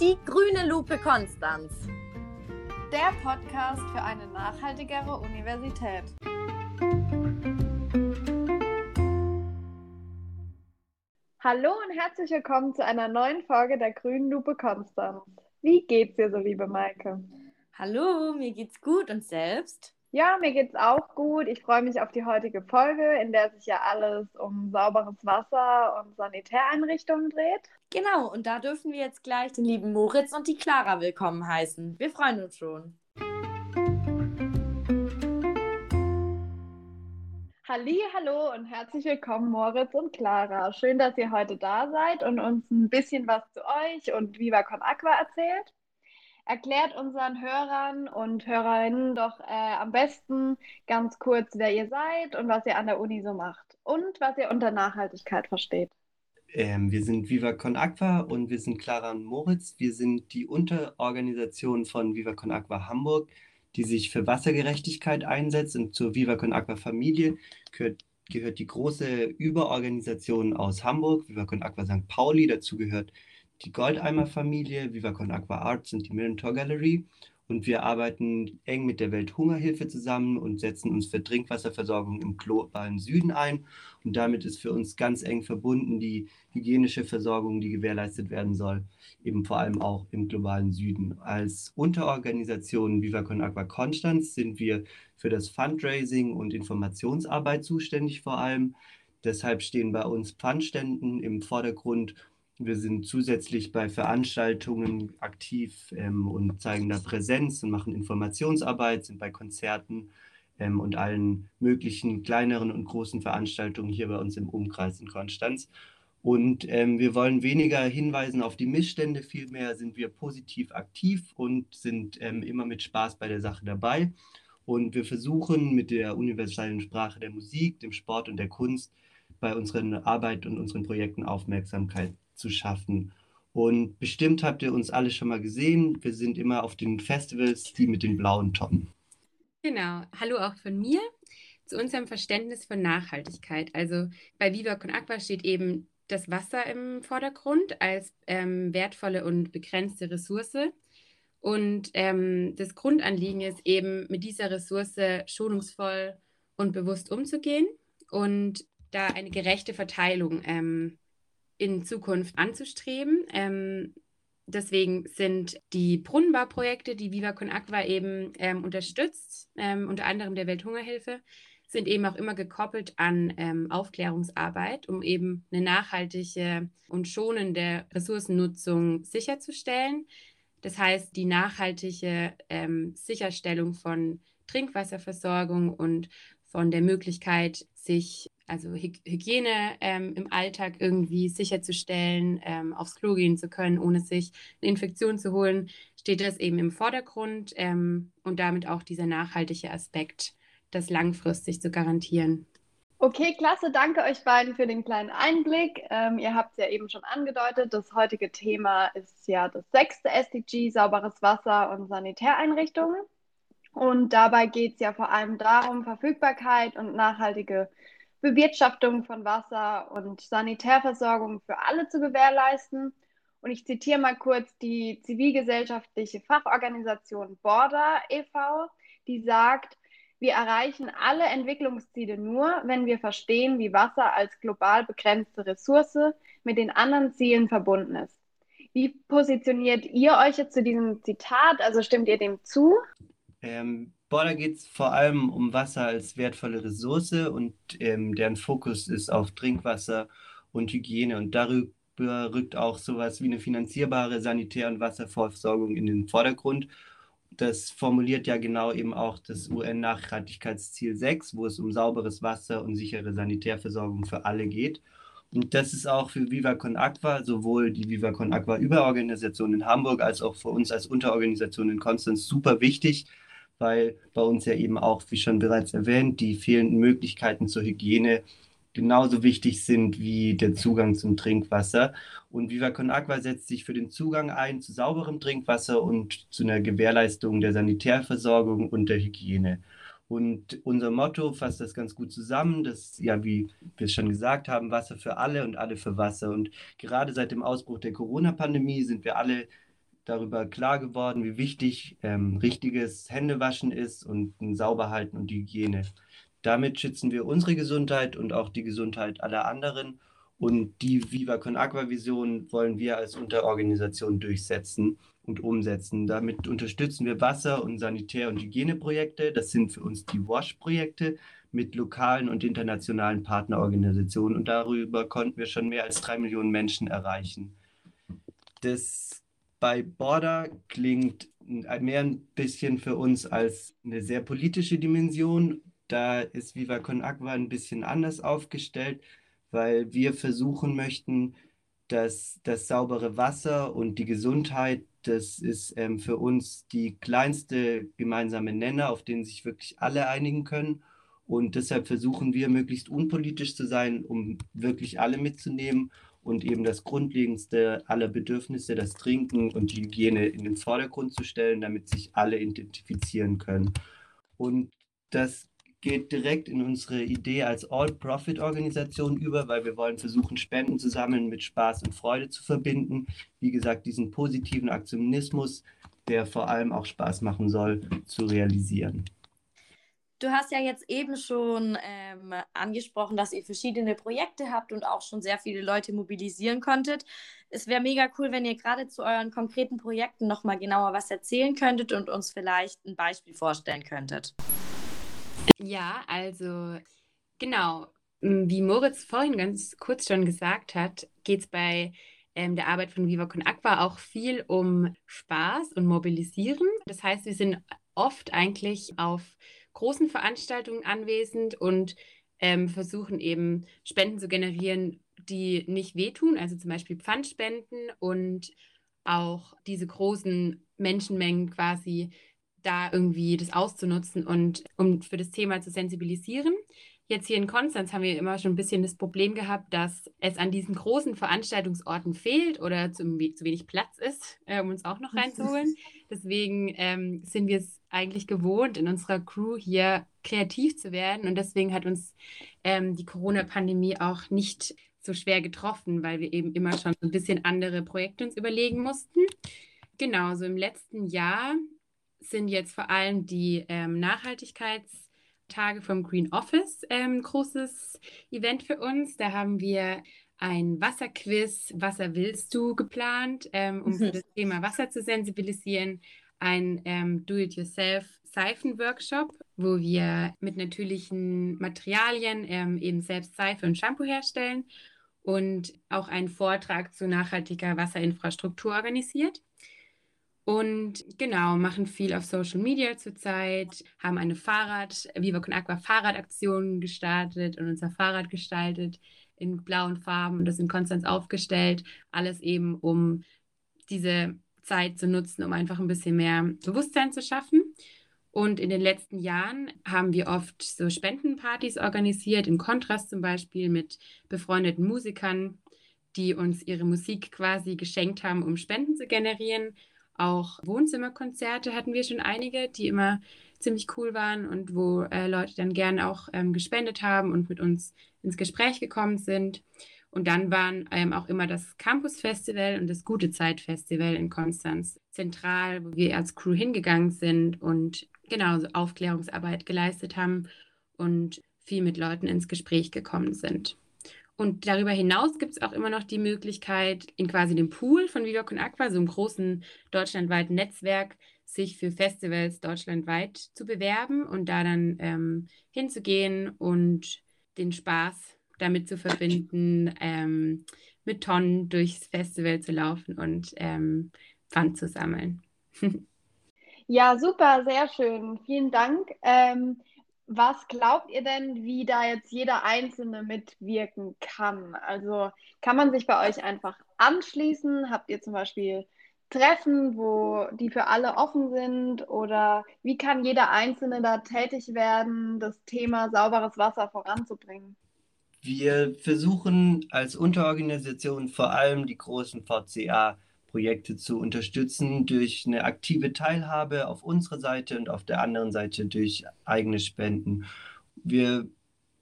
Die grüne Lupe Konstanz. Der Podcast für eine nachhaltigere Universität. Hallo und herzlich willkommen zu einer neuen Folge der grünen Lupe Konstanz. Wie geht's dir so, liebe Maike? Hallo, mir geht's gut und selbst? Ja, mir geht's auch gut. Ich freue mich auf die heutige Folge, in der sich ja alles um sauberes Wasser und Sanitäreinrichtungen dreht. Genau, und da dürfen wir jetzt gleich den lieben Moritz und die Clara willkommen heißen. Wir freuen uns schon. Halli, hallo und herzlich willkommen Moritz und Clara. Schön, dass ihr heute da seid und uns ein bisschen was zu euch und Viva Con Aqua erzählt erklärt unseren Hörern und Hörerinnen doch äh, am besten ganz kurz, wer ihr seid und was ihr an der Uni so macht und was ihr unter Nachhaltigkeit versteht. Ähm, wir sind Viva Con Aqua und wir sind Clara und Moritz. Wir sind die Unterorganisation von Viva Con Aqua Hamburg, die sich für Wassergerechtigkeit einsetzt. Und zur Viva Con Aqua Familie gehört, gehört die große Überorganisation aus Hamburg, Viva Con Aqua St. Pauli. Dazu gehört die Goldeimer-Familie, Viva Con Aqua Arts und die Millentor Gallery. Und wir arbeiten eng mit der Welthungerhilfe zusammen und setzen uns für Trinkwasserversorgung im globalen Süden ein. Und damit ist für uns ganz eng verbunden die hygienische Versorgung, die gewährleistet werden soll, eben vor allem auch im globalen Süden. Als Unterorganisation Viva Con Aqua Konstanz sind wir für das Fundraising und Informationsarbeit zuständig vor allem. Deshalb stehen bei uns Pfandständen im Vordergrund wir sind zusätzlich bei Veranstaltungen aktiv ähm, und zeigen da Präsenz und machen Informationsarbeit, sind bei Konzerten ähm, und allen möglichen kleineren und großen Veranstaltungen hier bei uns im Umkreis in Konstanz. Und ähm, wir wollen weniger hinweisen auf die Missstände, vielmehr sind wir positiv aktiv und sind ähm, immer mit Spaß bei der Sache dabei. Und wir versuchen mit der universellen Sprache der Musik, dem Sport und der Kunst bei unseren Arbeit und unseren Projekten Aufmerksamkeit zu schaffen. Und bestimmt habt ihr uns alle schon mal gesehen. Wir sind immer auf den Festivals, die mit den blauen Tonnen. Genau. Hallo auch von mir zu unserem Verständnis von Nachhaltigkeit. Also bei Viva Con Aqua steht eben das Wasser im Vordergrund als ähm, wertvolle und begrenzte Ressource. Und ähm, das Grundanliegen ist eben, mit dieser Ressource schonungsvoll und bewusst umzugehen und da eine gerechte Verteilung ähm, in Zukunft anzustreben. Ähm, deswegen sind die Brunnenbauprojekte, die Viva Con Aqua eben ähm, unterstützt, ähm, unter anderem der Welthungerhilfe, sind eben auch immer gekoppelt an ähm, Aufklärungsarbeit, um eben eine nachhaltige und schonende Ressourcennutzung sicherzustellen. Das heißt, die nachhaltige ähm, Sicherstellung von Trinkwasserversorgung und von der Möglichkeit, sich also Hygiene ähm, im Alltag irgendwie sicherzustellen, ähm, aufs Klo gehen zu können, ohne sich eine Infektion zu holen, steht das eben im Vordergrund ähm, und damit auch dieser nachhaltige Aspekt, das langfristig zu garantieren. Okay, klasse. Danke euch beiden für den kleinen Einblick. Ähm, ihr habt es ja eben schon angedeutet. Das heutige Thema ist ja das sechste SDG, sauberes Wasser und Sanitäreinrichtungen. Und dabei geht es ja vor allem darum, Verfügbarkeit und nachhaltige Bewirtschaftung von Wasser und Sanitärversorgung für alle zu gewährleisten. Und ich zitiere mal kurz die zivilgesellschaftliche Fachorganisation Border e.V., die sagt, wir erreichen alle Entwicklungsziele nur, wenn wir verstehen, wie Wasser als global begrenzte Ressource mit den anderen Zielen verbunden ist. Wie positioniert ihr euch jetzt zu diesem Zitat? Also stimmt ihr dem zu? Ähm, da geht es vor allem um Wasser als wertvolle Ressource und ähm, deren Fokus ist auf Trinkwasser und Hygiene. Und darüber rückt auch sowas wie eine finanzierbare Sanitär- und Wasserversorgung in den Vordergrund. Das formuliert ja genau eben auch das UN-Nachhaltigkeitsziel 6, wo es um sauberes Wasser und sichere Sanitärversorgung für alle geht. Und das ist auch für Viva Con Aqua, sowohl die Viva Con Aqua Überorganisation in Hamburg als auch für uns als Unterorganisation in Konstanz super wichtig, weil bei uns ja eben auch, wie schon bereits erwähnt, die fehlenden Möglichkeiten zur Hygiene genauso wichtig sind wie der Zugang zum Trinkwasser. Und Viva Con Aqua setzt sich für den Zugang ein zu sauberem Trinkwasser und zu einer Gewährleistung der Sanitärversorgung und der Hygiene. Und unser Motto fasst das ganz gut zusammen, das ja, wie wir es schon gesagt haben, Wasser für alle und alle für Wasser. Und gerade seit dem Ausbruch der Corona-Pandemie sind wir alle darüber klar geworden, wie wichtig ähm, richtiges Händewaschen ist und ein Sauberhalten und Hygiene. Damit schützen wir unsere Gesundheit und auch die Gesundheit aller anderen. Und die Viva Con Aqua Vision wollen wir als Unterorganisation durchsetzen und umsetzen. Damit unterstützen wir Wasser- und Sanitär- und Hygieneprojekte. Das sind für uns die WASH-Projekte mit lokalen und internationalen Partnerorganisationen. Und darüber konnten wir schon mehr als drei Millionen Menschen erreichen. Das bei Border klingt mehr ein bisschen für uns als eine sehr politische Dimension. Da ist Viva Con Aqua ein bisschen anders aufgestellt, weil wir versuchen möchten, dass das saubere Wasser und die Gesundheit, das ist ähm, für uns die kleinste gemeinsame Nenner, auf den sich wirklich alle einigen können. Und deshalb versuchen wir, möglichst unpolitisch zu sein, um wirklich alle mitzunehmen und eben das Grundlegendste aller Bedürfnisse, das Trinken und die Hygiene in den Vordergrund zu stellen, damit sich alle identifizieren können. Und das geht direkt in unsere Idee als All-Profit-Organisation über, weil wir wollen versuchen, Spenden zu sammeln, mit Spaß und Freude zu verbinden. Wie gesagt, diesen positiven Aktionismus, der vor allem auch Spaß machen soll, zu realisieren. Du hast ja jetzt eben schon ähm, angesprochen, dass ihr verschiedene Projekte habt und auch schon sehr viele Leute mobilisieren konntet. Es wäre mega cool, wenn ihr gerade zu euren konkreten Projekten nochmal genauer was erzählen könntet und uns vielleicht ein Beispiel vorstellen könntet. Ja, also genau, wie Moritz vorhin ganz kurz schon gesagt hat, geht es bei ähm, der Arbeit von Viva Con Aqua auch viel um Spaß und Mobilisieren. Das heißt, wir sind oft eigentlich auf großen Veranstaltungen anwesend und ähm, versuchen eben Spenden zu generieren, die nicht wehtun, also zum Beispiel Pfandspenden und auch diese großen Menschenmengen quasi da irgendwie das auszunutzen und um für das Thema zu sensibilisieren. Jetzt hier in Konstanz haben wir immer schon ein bisschen das Problem gehabt, dass es an diesen großen Veranstaltungsorten fehlt oder zu, zu wenig Platz ist, äh, um uns auch noch reinzuholen. Deswegen ähm, sind wir es eigentlich gewohnt, in unserer Crew hier kreativ zu werden. Und deswegen hat uns ähm, die Corona-Pandemie auch nicht so schwer getroffen, weil wir eben immer schon ein bisschen andere Projekte uns überlegen mussten. Genau, so im letzten Jahr sind jetzt vor allem die ähm, Nachhaltigkeitstage vom Green Office ein ähm, großes Event für uns. Da haben wir ein Wasserquiz, Wasser willst du, geplant, ähm, um für das Thema Wasser zu sensibilisieren. Ein ähm, Do-it-yourself Seifenworkshop, wo wir mit natürlichen Materialien ähm, eben selbst Seife und Shampoo herstellen und auch einen Vortrag zu nachhaltiger Wasserinfrastruktur organisiert. Und genau, machen viel auf Social Media zurzeit, haben eine Fahrrad, Viva Con Aqua Fahrradaktion gestartet und unser Fahrrad gestaltet in blauen Farben und das in Konstanz aufgestellt. Alles eben, um diese Zeit zu nutzen, um einfach ein bisschen mehr Bewusstsein zu schaffen. Und in den letzten Jahren haben wir oft so Spendenpartys organisiert, im Kontrast zum Beispiel mit befreundeten Musikern, die uns ihre Musik quasi geschenkt haben, um Spenden zu generieren. Auch Wohnzimmerkonzerte hatten wir schon einige, die immer ziemlich cool waren und wo äh, Leute dann gern auch ähm, gespendet haben und mit uns ins Gespräch gekommen sind. Und dann waren ähm, auch immer das Campus Festival und das Gute Zeit Festival in Konstanz zentral, wo wir als Crew hingegangen sind und genauso Aufklärungsarbeit geleistet haben und viel mit Leuten ins Gespräch gekommen sind. Und darüber hinaus gibt es auch immer noch die Möglichkeit, in quasi dem Pool von Viva Con Aqua, so einem großen deutschlandweiten Netzwerk, sich für Festivals deutschlandweit zu bewerben und da dann ähm, hinzugehen und den Spaß damit zu verbinden, ähm, mit Tonnen durchs Festival zu laufen und ähm, Pfand zu sammeln. ja, super, sehr schön. Vielen Dank. Ähm, was glaubt ihr denn, wie da jetzt jeder Einzelne mitwirken kann? Also kann man sich bei euch einfach anschließen? Habt ihr zum Beispiel Treffen, wo die für alle offen sind? Oder wie kann jeder Einzelne da tätig werden, das Thema sauberes Wasser voranzubringen? Wir versuchen als Unterorganisation vor allem die großen VCA Projekte zu unterstützen durch eine aktive Teilhabe auf unserer Seite und auf der anderen Seite durch eigene Spenden. Wir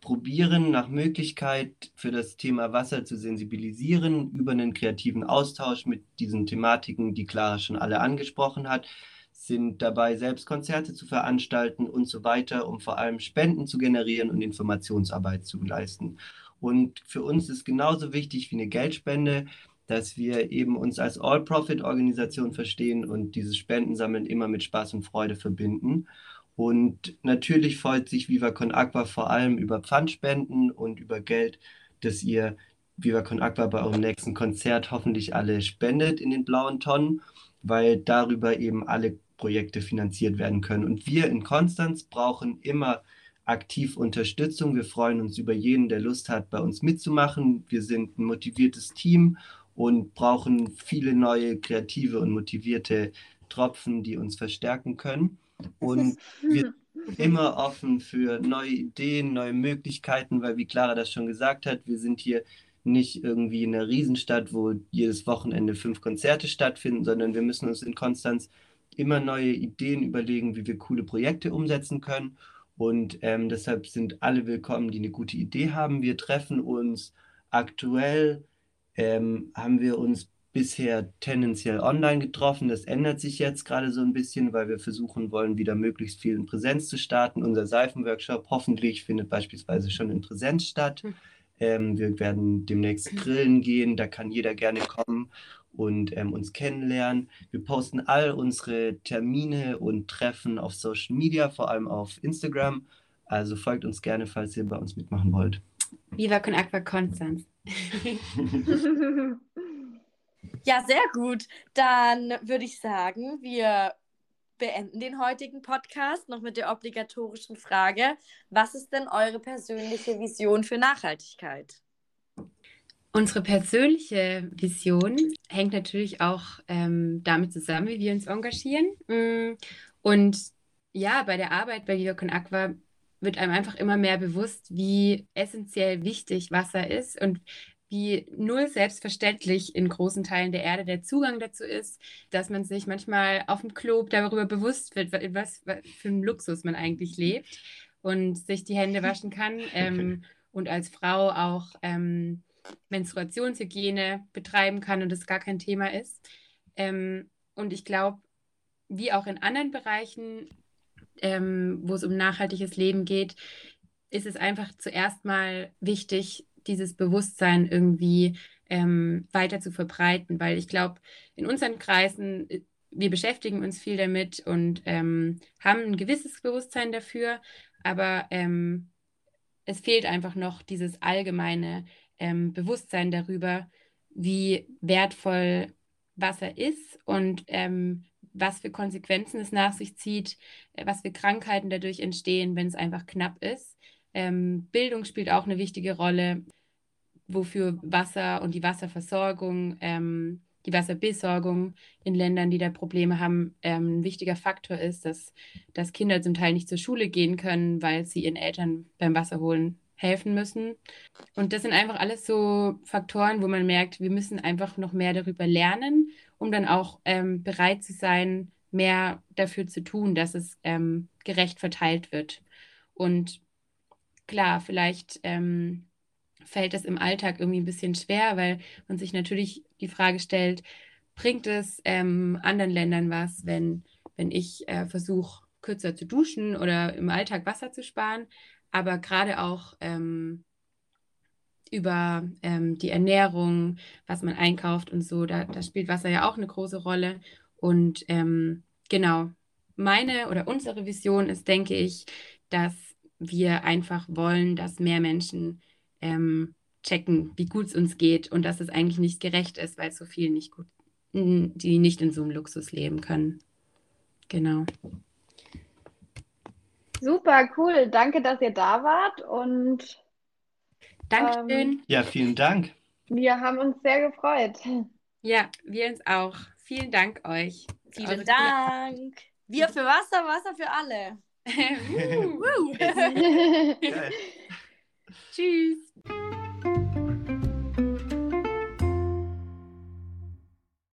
probieren nach Möglichkeit für das Thema Wasser zu sensibilisieren über einen kreativen Austausch mit diesen Thematiken, die Clara schon alle angesprochen hat, sind dabei selbst Konzerte zu veranstalten und so weiter, um vor allem Spenden zu generieren und Informationsarbeit zu leisten. Und für uns ist genauso wichtig wie eine Geldspende, dass wir eben uns als All-Profit-Organisation verstehen und dieses Spendensammeln immer mit Spaß und Freude verbinden. Und natürlich freut sich Viva Con Aqua vor allem über Pfandspenden und über Geld, das ihr Viva Con Aqua bei eurem nächsten Konzert hoffentlich alle spendet in den blauen Tonnen, weil darüber eben alle Projekte finanziert werden können. Und wir in Konstanz brauchen immer aktiv Unterstützung. Wir freuen uns über jeden, der Lust hat, bei uns mitzumachen. Wir sind ein motiviertes Team und brauchen viele neue kreative und motivierte Tropfen, die uns verstärken können. Und wir sind immer offen für neue Ideen, neue Möglichkeiten, weil wie Clara das schon gesagt hat, wir sind hier nicht irgendwie in einer Riesenstadt, wo jedes Wochenende fünf Konzerte stattfinden, sondern wir müssen uns in Konstanz immer neue Ideen überlegen, wie wir coole Projekte umsetzen können. Und ähm, deshalb sind alle willkommen, die eine gute Idee haben. Wir treffen uns aktuell, ähm, haben wir uns bisher tendenziell online getroffen. Das ändert sich jetzt gerade so ein bisschen, weil wir versuchen wollen, wieder möglichst viel in Präsenz zu starten. Unser Seifenworkshop hoffentlich findet beispielsweise schon in Präsenz statt. Hm. Ähm, wir werden demnächst grillen gehen, da kann jeder gerne kommen und ähm, uns kennenlernen. Wir posten all unsere Termine und Treffen auf Social Media, vor allem auf Instagram. Also folgt uns gerne, falls ihr bei uns mitmachen wollt. Viva con Aqua Constance. Ja, sehr gut. Dann würde ich sagen, wir beenden den heutigen Podcast noch mit der obligatorischen Frage, was ist denn eure persönliche Vision für Nachhaltigkeit? Unsere persönliche Vision hängt natürlich auch ähm, damit zusammen, wie wir uns engagieren. Mm, und ja, bei der Arbeit bei Viva Aqua wird einem einfach immer mehr bewusst, wie essentiell wichtig Wasser ist und wie null selbstverständlich in großen Teilen der Erde der Zugang dazu ist, dass man sich manchmal auf dem Klo darüber bewusst wird, was, für ein Luxus man eigentlich lebt und sich die Hände waschen kann ähm, und als Frau auch ähm, Menstruationshygiene betreiben kann und das gar kein Thema ist. Ähm, und ich glaube, wie auch in anderen Bereichen, ähm, wo es um nachhaltiges Leben geht, ist es einfach zuerst mal wichtig, dieses Bewusstsein irgendwie ähm, weiter zu verbreiten, weil ich glaube, in unseren Kreisen, äh, wir beschäftigen uns viel damit und ähm, haben ein gewisses Bewusstsein dafür, aber ähm, es fehlt einfach noch dieses allgemeine ähm, Bewusstsein darüber, wie wertvoll Wasser ist und ähm, was für Konsequenzen es nach sich zieht, äh, was für Krankheiten dadurch entstehen, wenn es einfach knapp ist. Ähm, Bildung spielt auch eine wichtige Rolle wofür Wasser und die Wasserversorgung, ähm, die Wasserbesorgung in Ländern, die da Probleme haben, ähm, ein wichtiger Faktor ist, dass, dass Kinder zum Teil nicht zur Schule gehen können, weil sie ihren Eltern beim Wasserholen helfen müssen. Und das sind einfach alles so Faktoren, wo man merkt, wir müssen einfach noch mehr darüber lernen, um dann auch ähm, bereit zu sein, mehr dafür zu tun, dass es ähm, gerecht verteilt wird. Und klar, vielleicht ähm, fällt es im Alltag irgendwie ein bisschen schwer, weil man sich natürlich die Frage stellt, bringt es ähm, anderen Ländern was, wenn, wenn ich äh, versuche, kürzer zu duschen oder im Alltag Wasser zu sparen, aber gerade auch ähm, über ähm, die Ernährung, was man einkauft und so, da, da spielt Wasser ja auch eine große Rolle. Und ähm, genau, meine oder unsere Vision ist, denke ich, dass wir einfach wollen, dass mehr Menschen ähm, checken, wie gut es uns geht und dass es eigentlich nicht gerecht ist, weil so viele nicht gut, die nicht in so einem Luxus leben können. Genau. Super, cool. Danke, dass ihr da wart und Dankeschön. Ähm, ja, vielen Dank. Wir haben uns sehr gefreut. Ja, wir uns auch. Vielen Dank euch. Vielen Dank. Wir für Wasser, Wasser für alle. uh, uh. Tschüss.